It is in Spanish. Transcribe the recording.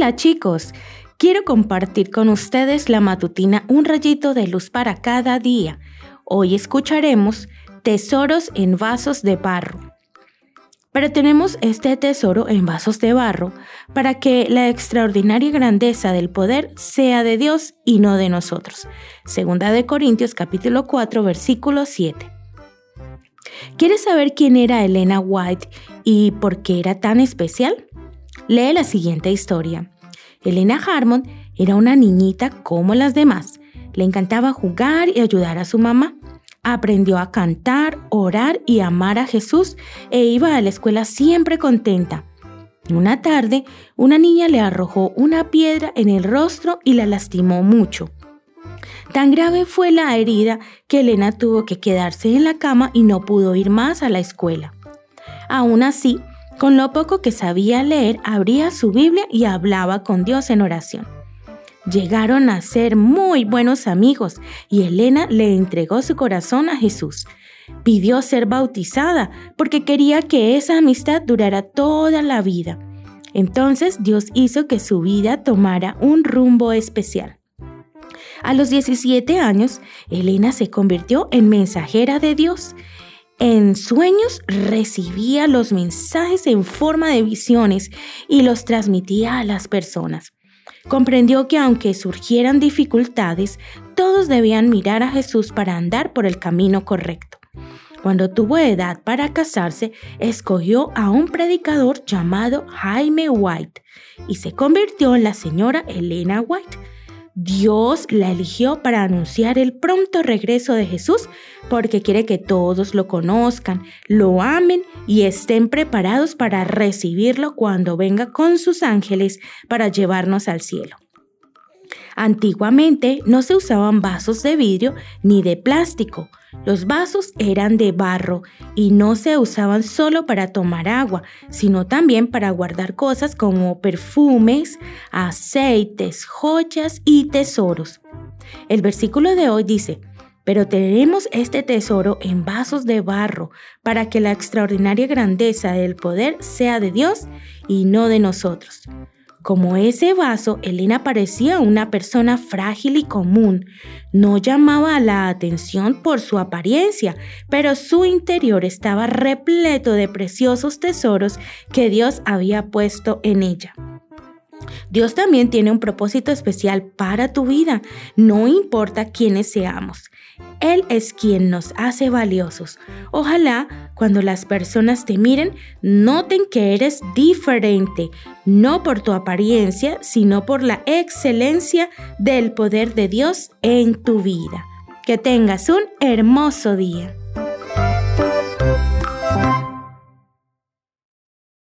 Hola chicos, quiero compartir con ustedes la matutina Un rayito de luz para cada día. Hoy escucharemos Tesoros en vasos de barro. Pero tenemos este tesoro en vasos de barro para que la extraordinaria grandeza del poder sea de Dios y no de nosotros. Segunda de Corintios capítulo 4 versículo 7. ¿Quieres saber quién era Elena White y por qué era tan especial? Lee la siguiente historia. Elena Harmon era una niñita como las demás. Le encantaba jugar y ayudar a su mamá. Aprendió a cantar, orar y amar a Jesús e iba a la escuela siempre contenta. Una tarde, una niña le arrojó una piedra en el rostro y la lastimó mucho. Tan grave fue la herida que Elena tuvo que quedarse en la cama y no pudo ir más a la escuela. Aún así, con lo poco que sabía leer, abría su Biblia y hablaba con Dios en oración. Llegaron a ser muy buenos amigos y Elena le entregó su corazón a Jesús. Pidió ser bautizada porque quería que esa amistad durara toda la vida. Entonces Dios hizo que su vida tomara un rumbo especial. A los 17 años, Elena se convirtió en mensajera de Dios. En sueños recibía los mensajes en forma de visiones y los transmitía a las personas. Comprendió que aunque surgieran dificultades, todos debían mirar a Jesús para andar por el camino correcto. Cuando tuvo edad para casarse, escogió a un predicador llamado Jaime White y se convirtió en la señora Elena White Dios la eligió para anunciar el pronto regreso de Jesús porque quiere que todos lo conozcan, lo amen y estén preparados para recibirlo cuando venga con sus ángeles para llevarnos al cielo. Antiguamente no se usaban vasos de vidrio ni de plástico. Los vasos eran de barro y no se usaban solo para tomar agua, sino también para guardar cosas como perfumes, aceites, joyas y tesoros. El versículo de hoy dice, pero tenemos este tesoro en vasos de barro para que la extraordinaria grandeza del poder sea de Dios y no de nosotros. Como ese vaso, Elena parecía una persona frágil y común. No llamaba la atención por su apariencia, pero su interior estaba repleto de preciosos tesoros que Dios había puesto en ella. Dios también tiene un propósito especial para tu vida, no importa quiénes seamos. Él es quien nos hace valiosos. Ojalá cuando las personas te miren, noten que eres diferente, no por tu apariencia, sino por la excelencia del poder de Dios en tu vida. Que tengas un hermoso día.